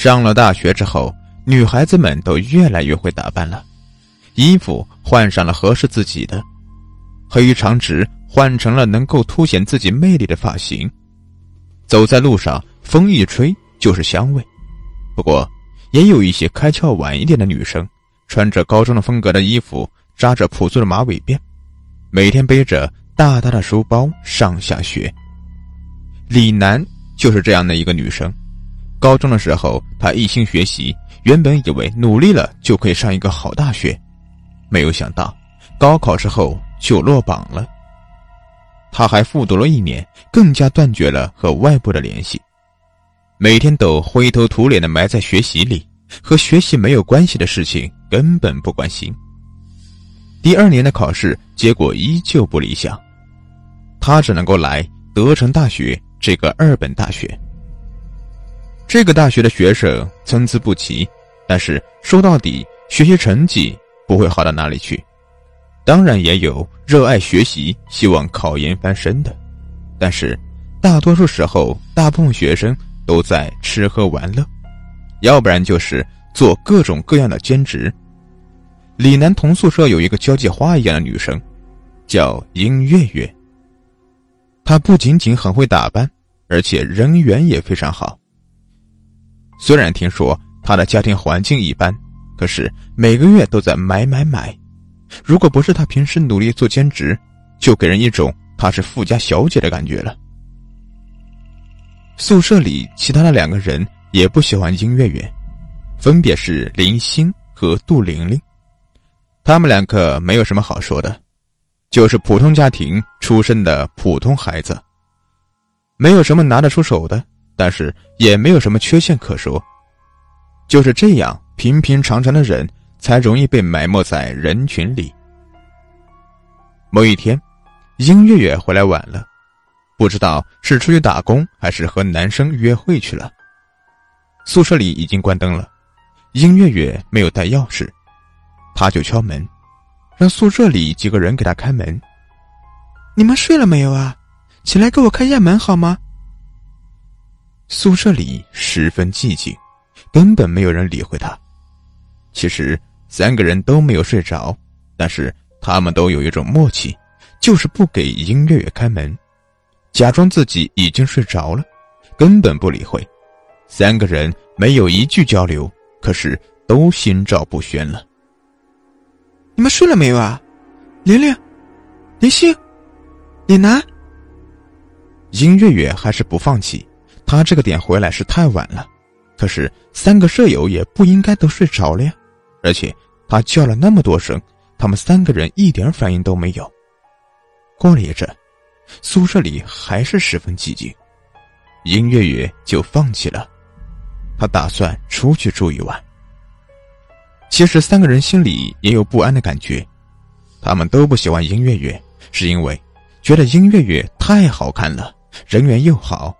上了大学之后，女孩子们都越来越会打扮了，衣服换上了合适自己的，黑长直换成了能够凸显自己魅力的发型，走在路上风一吹就是香味。不过，也有一些开窍晚一点的女生，穿着高中的风格的衣服，扎着朴素的马尾辫，每天背着大大的书包上下学。李楠就是这样的一个女生。高中的时候，他一心学习，原本以为努力了就可以上一个好大学，没有想到高考之后就落榜了。他还复读了一年，更加断绝了和外部的联系，每天都灰头土脸的埋在学习里，和学习没有关系的事情根本不关心。第二年的考试结果依旧不理想，他只能够来德成大学这个二本大学。这个大学的学生参差不齐，但是说到底，学习成绩不会好到哪里去。当然也有热爱学习、希望考研翻身的，但是大多数时候，大部分学生都在吃喝玩乐，要不然就是做各种各样的兼职。李楠同宿舍有一个交际花一样的女生，叫殷月月。她不仅仅很会打扮，而且人缘也非常好。虽然听说他的家庭环境一般，可是每个月都在买买买。如果不是他平时努力做兼职，就给人一种她是富家小姐的感觉了。宿舍里其他的两个人也不喜欢殷月月，分别是林星和杜玲玲。他们两个没有什么好说的，就是普通家庭出身的普通孩子，没有什么拿得出手的。但是也没有什么缺陷可说，就是这样平平常常的人才容易被埋没在人群里。某一天，殷月月回来晚了，不知道是出去打工还是和男生约会去了。宿舍里已经关灯了，殷月月没有带钥匙，他就敲门，让宿舍里几个人给他开门。你们睡了没有啊？起来给我开下门好吗？宿舍里十分寂静，根本没有人理会他。其实三个人都没有睡着，但是他们都有一种默契，就是不给殷月月开门，假装自己已经睡着了，根本不理会。三个人没有一句交流，可是都心照不宣了。你们睡了没有啊？玲玲、林星、李楠。殷月月还是不放弃。他这个点回来是太晚了，可是三个舍友也不应该都睡着了呀。而且他叫了那么多声，他们三个人一点反应都没有。过了一阵，宿舍里还是十分寂静，殷月月就放弃了，他打算出去住一晚。其实三个人心里也有不安的感觉，他们都不喜欢殷月月，是因为觉得殷月月太好看了，人缘又好。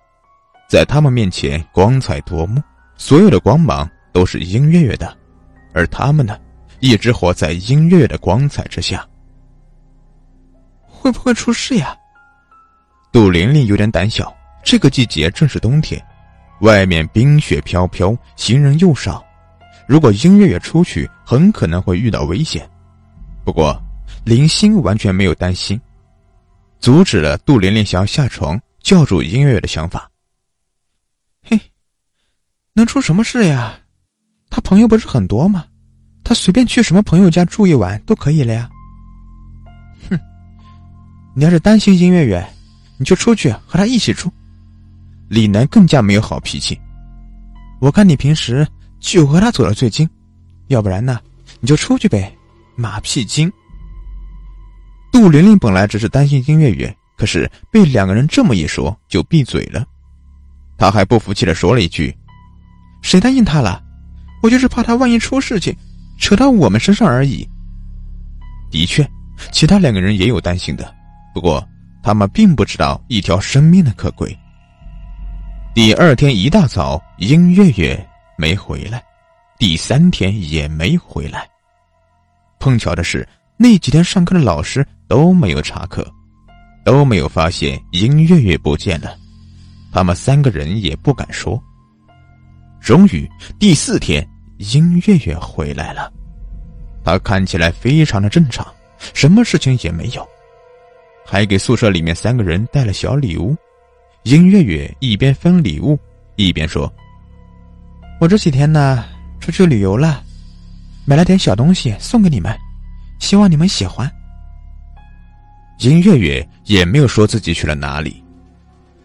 在他们面前光彩夺目，所有的光芒都是殷月月的，而他们呢，一直活在殷月月的光彩之下。会不会出事呀？杜玲玲有点胆小。这个季节正是冬天，外面冰雪飘飘，行人又少，如果殷月月出去，很可能会遇到危险。不过林星完全没有担心，阻止了杜玲玲想要下床叫住殷月月的想法。能出什么事呀？他朋友不是很多吗？他随便去什么朋友家住一晚都可以了呀。哼，你要是担心殷月月，你就出去和他一起住。李楠更加没有好脾气。我看你平时就和他走的最近，要不然呢，你就出去呗。马屁精。杜玲玲本来只是担心殷月月，可是被两个人这么一说，就闭嘴了。他还不服气的说了一句。谁答应他了？我就是怕他万一出事情，扯到我们身上而已。的确，其他两个人也有担心的，不过他们并不知道一条生命的可贵。第二天一大早，殷月月没回来，第三天也没回来。碰巧的是，那几天上课的老师都没有查课，都没有发现殷月月不见了。他们三个人也不敢说。终于第四天，殷月月回来了。她看起来非常的正常，什么事情也没有，还给宿舍里面三个人带了小礼物。殷月月一边分礼物，一边说：“我这几天呢，出去旅游了，买了点小东西送给你们，希望你们喜欢。”殷月月也没有说自己去了哪里，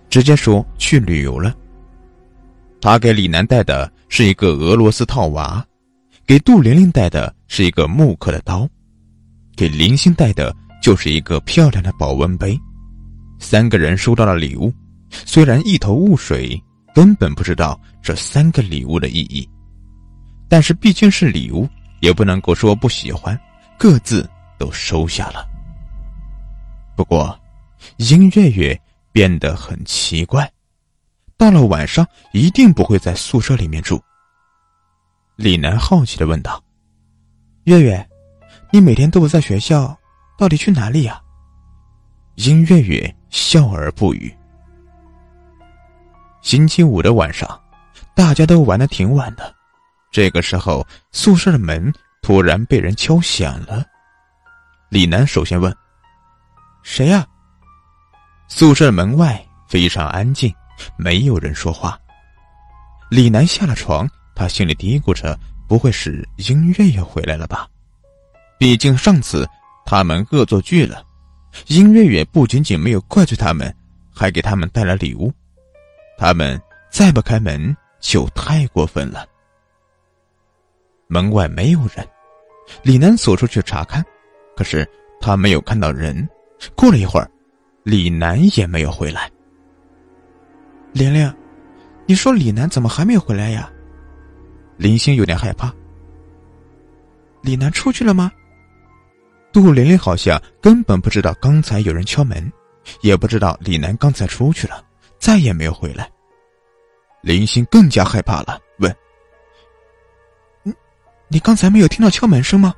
直接说去旅游了。他给李楠带的是一个俄罗斯套娃，给杜玲玲带的是一个木刻的刀，给林星带的就是一个漂亮的保温杯。三个人收到了礼物，虽然一头雾水，根本不知道这三个礼物的意义，但是毕竟是礼物，也不能够说不喜欢，各自都收下了。不过，殷月月变得很奇怪，到了晚上一定不会在宿舍里面住。李楠好奇的问道：“月月，你每天都不在学校，到底去哪里呀？”殷月月笑而不语。星期五的晚上，大家都玩的挺晚的，这个时候宿舍的门突然被人敲响了。李楠首先问。谁呀？宿舍门外非常安静，没有人说话。李楠下了床，他心里嘀咕着：不会是殷月月回来了吧？毕竟上次他们恶作剧了，殷月月不仅仅没有怪罪他们，还给他们带了礼物。他们再不开门就太过分了。门外没有人，李楠走出去查看，可是他没有看到人。过了一会儿，李楠也没有回来。玲玲，你说李楠怎么还没有回来呀？林星有点害怕。李楠出去了吗？杜玲玲好像根本不知道刚才有人敲门，也不知道李楠刚才出去了，再也没有回来。林星更加害怕了，问：“你，你刚才没有听到敲门声吗？”“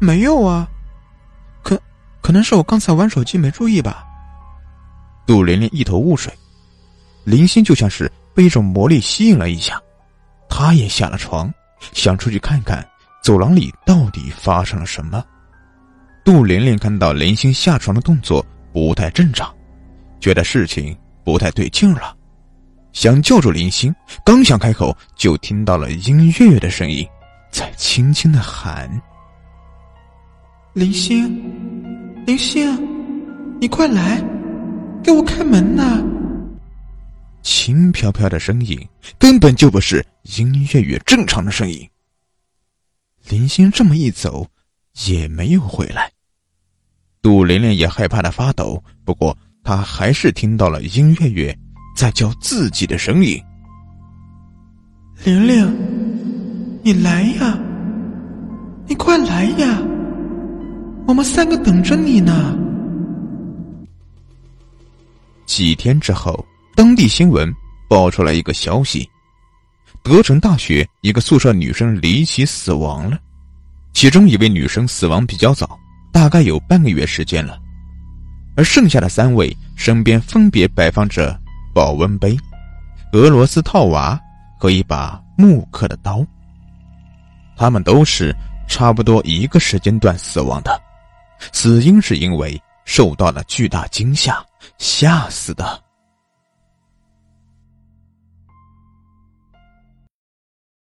没有啊。”可可能是我刚才玩手机没注意吧。杜玲玲一头雾水，林星就像是被一种魔力吸引了一下，他也下了床，想出去看看走廊里到底发生了什么。杜玲玲看到林星下床的动作不太正常，觉得事情不太对劲了，想叫住林星，刚想开口，就听到了殷月月的声音在轻轻的喊：“林星。”林星，你快来，给我开门呐！轻飘飘的声音根本就不是音乐乐正常的声音。林星这么一走，也没有回来。杜玲玲也害怕的发抖，不过她还是听到了音乐乐在叫自己的声音：“玲玲，你来呀，你快来呀！”我们三个等着你呢。几天之后，当地新闻爆出来一个消息：德城大学一个宿舍女生离奇死亡了。其中一位女生死亡比较早，大概有半个月时间了，而剩下的三位身边分别摆放着保温杯、俄罗斯套娃和一把木刻的刀。他们都是差不多一个时间段死亡的。死因是因为受到了巨大惊吓，吓死的。